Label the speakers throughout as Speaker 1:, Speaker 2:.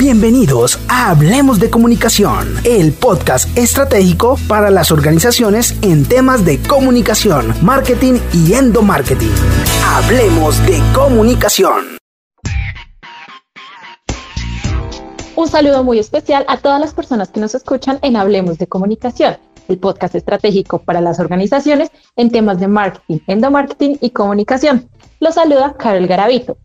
Speaker 1: Bienvenidos a Hablemos de Comunicación, el podcast estratégico para las organizaciones en temas de comunicación, marketing y endomarketing. Hablemos de Comunicación.
Speaker 2: Un saludo muy especial a todas las personas que nos escuchan en Hablemos de Comunicación, el podcast estratégico para las organizaciones en temas de marketing, endomarketing y comunicación. Los saluda Carol Garavito.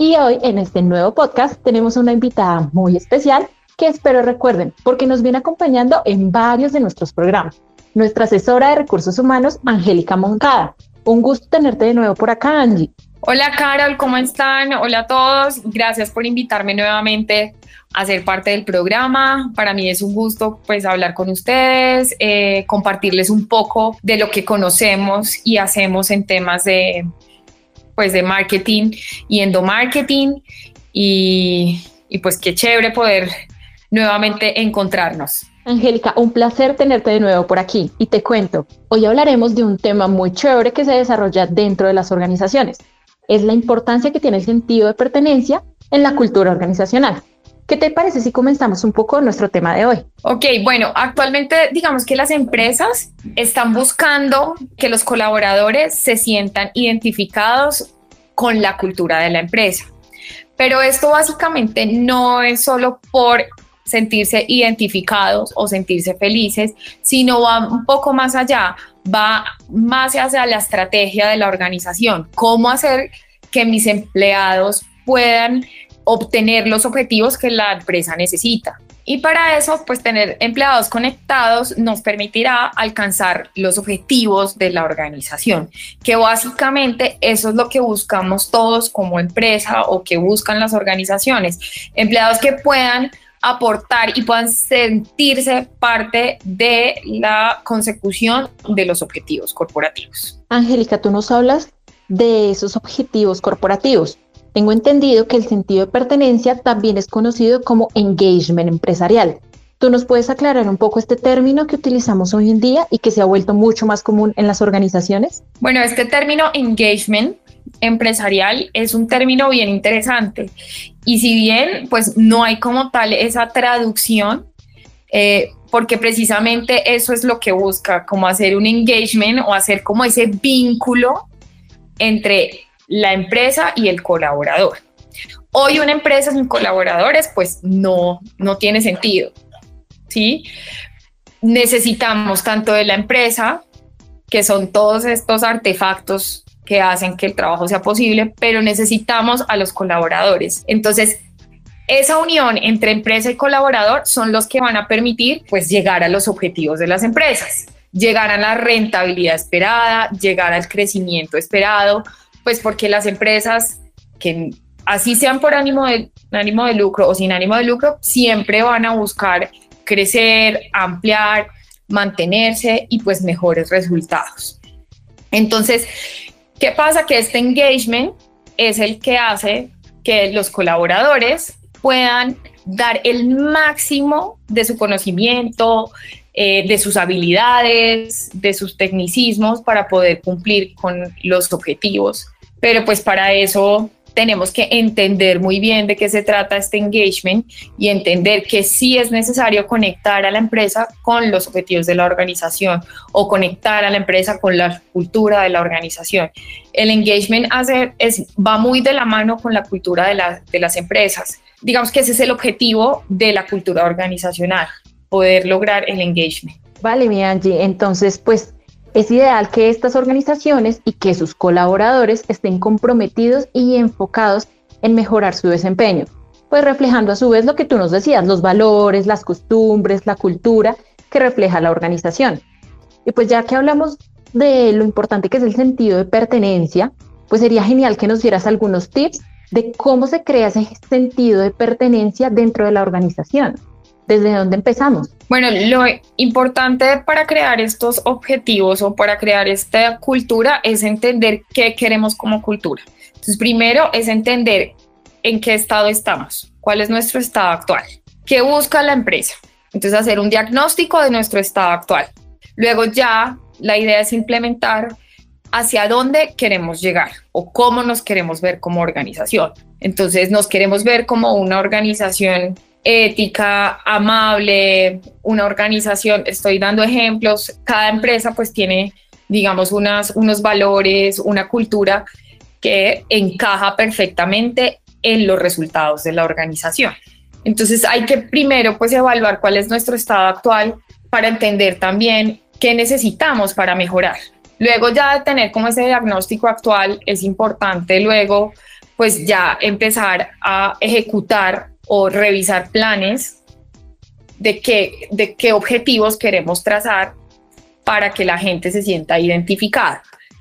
Speaker 2: Y hoy en este nuevo podcast tenemos una invitada muy especial que espero recuerden porque nos viene acompañando en varios de nuestros programas. Nuestra asesora de recursos humanos, Angélica Moncada. Un gusto tenerte de nuevo por acá, Angie.
Speaker 3: Hola Carol, ¿cómo están? Hola a todos. Gracias por invitarme nuevamente a ser parte del programa. Para mí es un gusto pues hablar con ustedes, eh, compartirles un poco de lo que conocemos y hacemos en temas de pues de marketing y endomarketing y, y pues qué chévere poder nuevamente encontrarnos.
Speaker 2: Angélica, un placer tenerte de nuevo por aquí y te cuento, hoy hablaremos de un tema muy chévere que se desarrolla dentro de las organizaciones. Es la importancia que tiene el sentido de pertenencia en la cultura organizacional. ¿Qué te parece si comenzamos un poco nuestro tema de hoy?
Speaker 3: Ok, bueno, actualmente digamos que las empresas están buscando que los colaboradores se sientan identificados con la cultura de la empresa. Pero esto básicamente no es solo por sentirse identificados o sentirse felices, sino va un poco más allá, va más hacia la estrategia de la organización, cómo hacer que mis empleados puedan obtener los objetivos que la empresa necesita. Y para eso, pues tener empleados conectados nos permitirá alcanzar los objetivos de la organización, que básicamente eso es lo que buscamos todos como empresa o que buscan las organizaciones, empleados que puedan aportar y puedan sentirse parte de la consecución de los objetivos corporativos.
Speaker 2: Angélica, tú nos hablas de esos objetivos corporativos. Tengo entendido que el sentido de pertenencia también es conocido como engagement empresarial. ¿Tú nos puedes aclarar un poco este término que utilizamos hoy en día y que se ha vuelto mucho más común en las organizaciones?
Speaker 3: Bueno, este término engagement empresarial es un término bien interesante y si bien pues no hay como tal esa traducción, eh, porque precisamente eso es lo que busca, como hacer un engagement o hacer como ese vínculo entre la empresa y el colaborador. Hoy una empresa sin colaboradores pues no, no tiene sentido. ¿sí? Necesitamos tanto de la empresa, que son todos estos artefactos que hacen que el trabajo sea posible, pero necesitamos a los colaboradores. Entonces, esa unión entre empresa y colaborador son los que van a permitir pues llegar a los objetivos de las empresas, llegar a la rentabilidad esperada, llegar al crecimiento esperado, pues porque las empresas que así sean por ánimo de, ánimo de lucro o sin ánimo de lucro, siempre van a buscar crecer, ampliar, mantenerse y pues mejores resultados. Entonces, ¿qué pasa? Que este engagement es el que hace que los colaboradores puedan dar el máximo de su conocimiento, eh, de sus habilidades, de sus tecnicismos para poder cumplir con los objetivos. Pero pues para eso tenemos que entender muy bien de qué se trata este engagement y entender que sí es necesario conectar a la empresa con los objetivos de la organización o conectar a la empresa con la cultura de la organización. El engagement hace, es, va muy de la mano con la cultura de, de las empresas. Digamos que ese es el objetivo de la cultura organizacional poder lograr el engagement.
Speaker 2: Vale, mi Angie, entonces pues es ideal que estas organizaciones y que sus colaboradores estén comprometidos y enfocados en mejorar su desempeño, pues reflejando a su vez lo que tú nos decías, los valores, las costumbres, la cultura que refleja la organización. Y pues ya que hablamos de lo importante que es el sentido de pertenencia, pues sería genial que nos dieras algunos tips de cómo se crea ese sentido de pertenencia dentro de la organización. ¿Desde dónde empezamos?
Speaker 3: Bueno, lo importante para crear estos objetivos o para crear esta cultura es entender qué queremos como cultura. Entonces, primero es entender en qué estado estamos, cuál es nuestro estado actual, qué busca la empresa. Entonces, hacer un diagnóstico de nuestro estado actual. Luego ya la idea es implementar hacia dónde queremos llegar o cómo nos queremos ver como organización. Entonces, nos queremos ver como una organización ética, amable, una organización, estoy dando ejemplos, cada empresa pues tiene, digamos, unas, unos valores, una cultura que encaja perfectamente en los resultados de la organización. Entonces hay que primero pues evaluar cuál es nuestro estado actual para entender también qué necesitamos para mejorar. Luego ya de tener como ese diagnóstico actual es importante luego pues ya empezar a ejecutar o revisar planes de qué, de qué objetivos queremos trazar para que la gente se sienta identificada.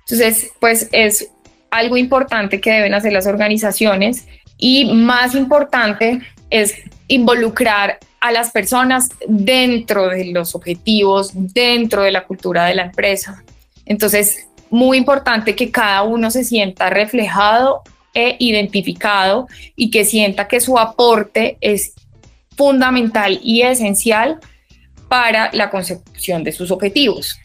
Speaker 3: Entonces, pues es algo importante que deben hacer las organizaciones y más importante es involucrar a las personas dentro de los objetivos, dentro de la cultura de la empresa. Entonces, muy importante que cada uno se sienta reflejado e identificado y que sienta que su aporte es fundamental y esencial para la consecución de sus objetivos.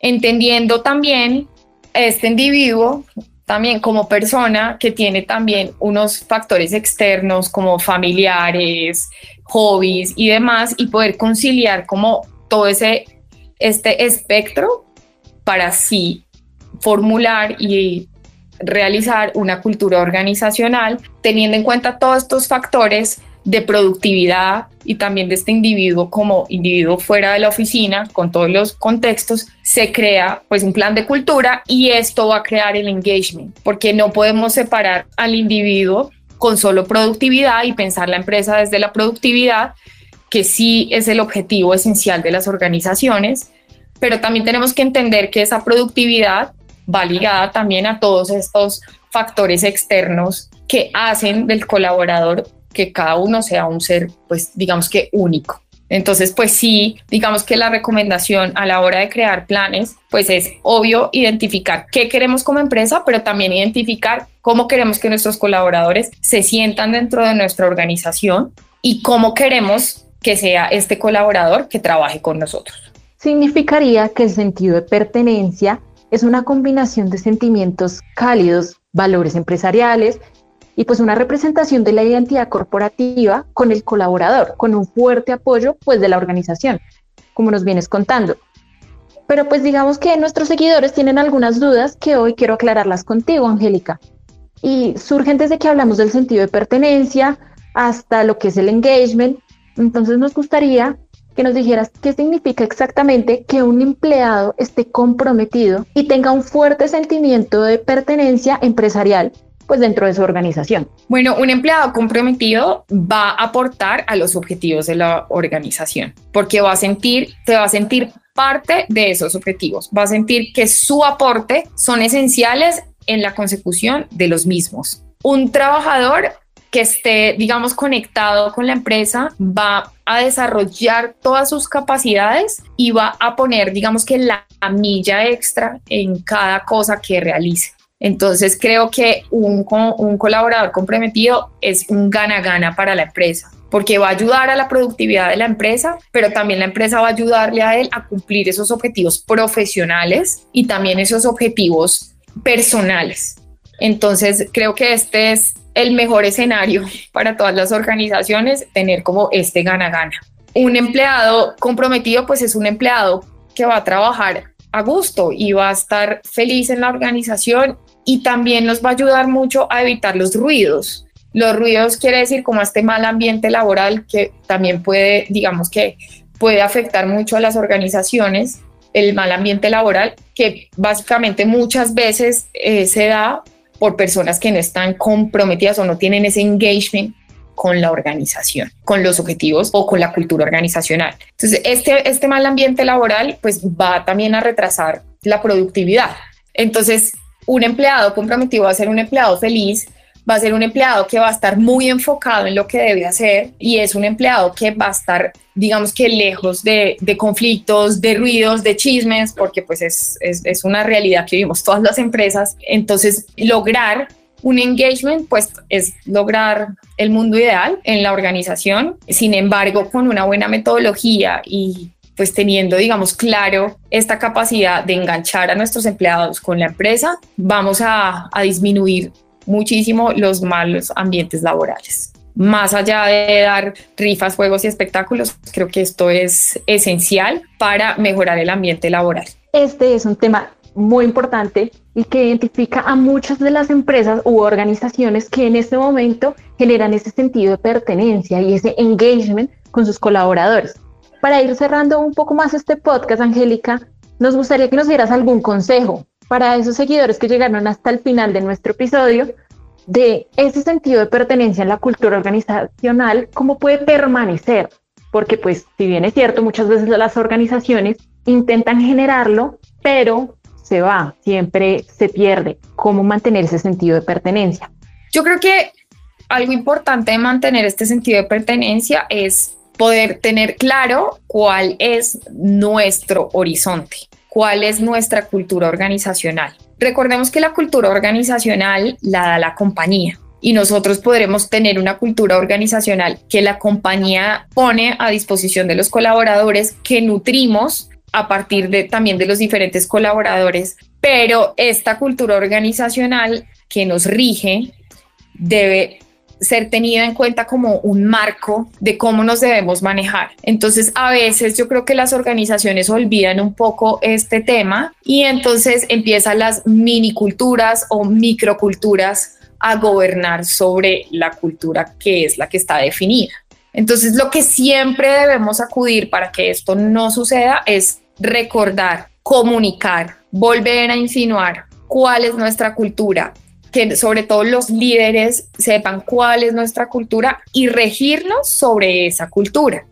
Speaker 3: Entendiendo también este individuo también como persona que tiene también unos factores externos como familiares, hobbies y demás y poder conciliar como todo ese este espectro para sí formular y realizar una cultura organizacional teniendo en cuenta todos estos factores de productividad y también de este individuo como individuo fuera de la oficina, con todos los contextos, se crea pues un plan de cultura y esto va a crear el engagement, porque no podemos separar al individuo con solo productividad y pensar la empresa desde la productividad, que sí es el objetivo esencial de las organizaciones, pero también tenemos que entender que esa productividad va ligada también a todos estos factores externos que hacen del colaborador que cada uno sea un ser, pues digamos que único. Entonces, pues sí, digamos que la recomendación a la hora de crear planes, pues es obvio identificar qué queremos como empresa, pero también identificar cómo queremos que nuestros colaboradores se sientan dentro de nuestra organización y cómo queremos que sea este colaborador que trabaje con nosotros.
Speaker 2: Significaría que el sentido de pertenencia es una combinación de sentimientos cálidos, valores empresariales y pues una representación de la identidad corporativa con el colaborador, con un fuerte apoyo pues de la organización, como nos vienes contando. Pero pues digamos que nuestros seguidores tienen algunas dudas que hoy quiero aclararlas contigo, Angélica. Y surgen desde que hablamos del sentido de pertenencia hasta lo que es el engagement. Entonces nos gustaría que nos dijeras qué significa exactamente que un empleado esté comprometido y tenga un fuerte sentimiento de pertenencia empresarial pues dentro de su organización.
Speaker 3: Bueno, un empleado comprometido va a aportar a los objetivos de la organización, porque va a sentir, se va a sentir parte de esos objetivos, va a sentir que su aporte son esenciales en la consecución de los mismos. Un trabajador que esté, digamos, conectado con la empresa, va a desarrollar todas sus capacidades y va a poner, digamos que la milla extra en cada cosa que realice. Entonces creo que un, un colaborador comprometido es un gana-gana para la empresa porque va a ayudar a la productividad de la empresa, pero también la empresa va a ayudarle a él a cumplir esos objetivos profesionales y también esos objetivos personales. Entonces creo que este es el mejor escenario para todas las organizaciones, tener como este gana-gana. Un empleado comprometido pues es un empleado que va a trabajar a gusto y va a estar feliz en la organización y también nos va a ayudar mucho a evitar los ruidos. Los ruidos quiere decir como este mal ambiente laboral que también puede, digamos que puede afectar mucho a las organizaciones, el mal ambiente laboral que básicamente muchas veces eh, se da por personas que no están comprometidas o no tienen ese engagement con la organización, con los objetivos o con la cultura organizacional. Entonces, este, este mal ambiente laboral pues va también a retrasar la productividad. Entonces, un empleado comprometido va a ser un empleado feliz, va a ser un empleado que va a estar muy enfocado en lo que debe hacer y es un empleado que va a estar, digamos que lejos de, conflictos, de ruidos, de chismes, porque pues es, es, una realidad que vivimos todas las empresas. Entonces, lograr un engagement, pues es lograr el mundo ideal en la organización. Sin embargo, con una buena metodología y pues teniendo, digamos, claro esta capacidad de enganchar a nuestros empleados con la empresa, vamos a, a disminuir muchísimo los malos ambientes laborales. más allá de dar rifas, juegos y espectáculos, creo que esto es esencial para mejorar el ambiente laboral.
Speaker 2: Este es un tema muy importante y que identifica a muchas de las empresas u organizaciones que en este momento generan ese sentido de pertenencia y ese engagement con sus colaboradores. Para ir cerrando un poco más este podcast, Angélica, nos gustaría que nos dieras algún consejo para esos seguidores que llegaron hasta el final de nuestro episodio de ese sentido de pertenencia en la cultura organizacional, cómo puede permanecer. Porque pues si bien es cierto, muchas veces las organizaciones intentan generarlo, pero se va, siempre se pierde. ¿Cómo mantener ese sentido de pertenencia?
Speaker 3: Yo creo que algo importante de mantener este sentido de pertenencia es poder tener claro cuál es nuestro horizonte, cuál es nuestra cultura organizacional. Recordemos que la cultura organizacional la da la compañía y nosotros podremos tener una cultura organizacional que la compañía pone a disposición de los colaboradores que nutrimos a partir de también de los diferentes colaboradores, pero esta cultura organizacional que nos rige debe ser tenida en cuenta como un marco de cómo nos debemos manejar. Entonces, a veces yo creo que las organizaciones olvidan un poco este tema y entonces empiezan las miniculturas o microculturas a gobernar sobre la cultura que es la que está definida. Entonces, lo que siempre debemos acudir para que esto no suceda es recordar, comunicar, volver a insinuar cuál es nuestra cultura, que sobre todo los líderes sepan cuál es nuestra cultura y regirnos sobre esa cultura.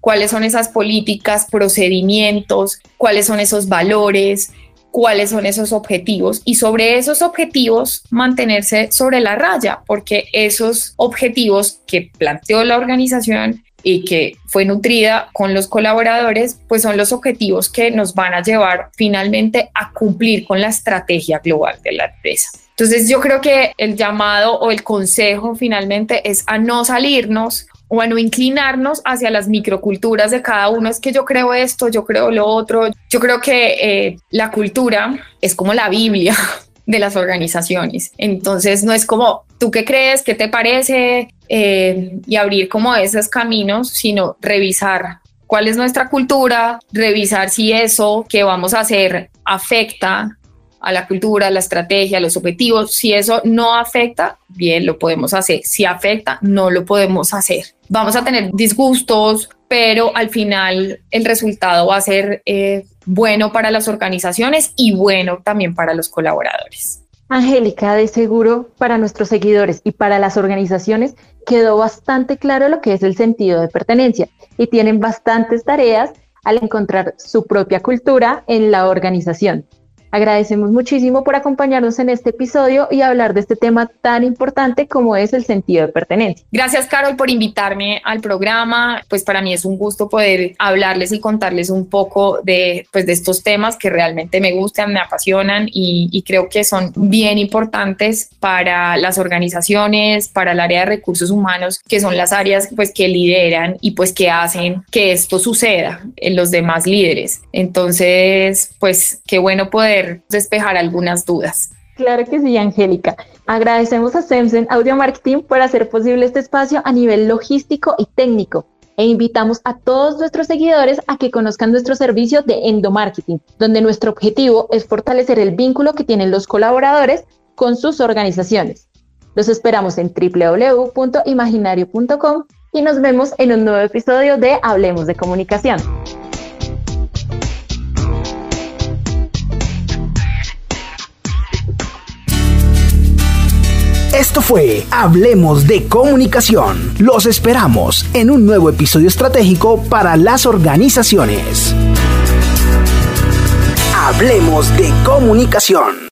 Speaker 3: Cuáles son esas políticas, procedimientos, cuáles son esos valores, cuáles son esos objetivos y sobre esos objetivos mantenerse sobre la raya, porque esos objetivos que planteó la organización y que fue nutrida con los colaboradores, pues son los objetivos que nos van a llevar finalmente a cumplir con la estrategia global de la empresa. Entonces yo creo que el llamado o el consejo finalmente es a no salirnos o a no inclinarnos hacia las microculturas de cada uno. Es que yo creo esto, yo creo lo otro. Yo creo que eh, la cultura es como la Biblia de las organizaciones. Entonces no es como, ¿tú qué crees? ¿Qué te parece? Eh, y abrir como esos caminos, sino revisar cuál es nuestra cultura, revisar si eso que vamos a hacer afecta a la cultura, a la estrategia, a los objetivos. Si eso no afecta, bien, lo podemos hacer. Si afecta, no lo podemos hacer. Vamos a tener disgustos, pero al final el resultado va a ser eh, bueno para las organizaciones y bueno también para los colaboradores.
Speaker 2: Angélica, de seguro para nuestros seguidores y para las organizaciones quedó bastante claro lo que es el sentido de pertenencia y tienen bastantes tareas al encontrar su propia cultura en la organización. Agradecemos muchísimo por acompañarnos en este episodio y hablar de este tema tan importante como es el sentido de pertenencia.
Speaker 3: Gracias, Carol, por invitarme al programa. Pues para mí es un gusto poder hablarles y contarles un poco de, pues, de estos temas que realmente me gustan, me apasionan y, y creo que son bien importantes para las organizaciones, para el área de recursos humanos, que son las áreas pues, que lideran y pues que hacen que esto suceda en los demás líderes. Entonces, pues qué bueno poder despejar algunas dudas.
Speaker 2: Claro que sí, Angélica. Agradecemos a Semsen Audio Marketing por hacer posible este espacio a nivel logístico y técnico e invitamos a todos nuestros seguidores a que conozcan nuestro servicio de endomarketing, donde nuestro objetivo es fortalecer el vínculo que tienen los colaboradores con sus organizaciones. Los esperamos en www.imaginario.com y nos vemos en un nuevo episodio de Hablemos de Comunicación.
Speaker 1: Esto fue Hablemos de Comunicación. Los esperamos en un nuevo episodio estratégico para las organizaciones. Hablemos de Comunicación.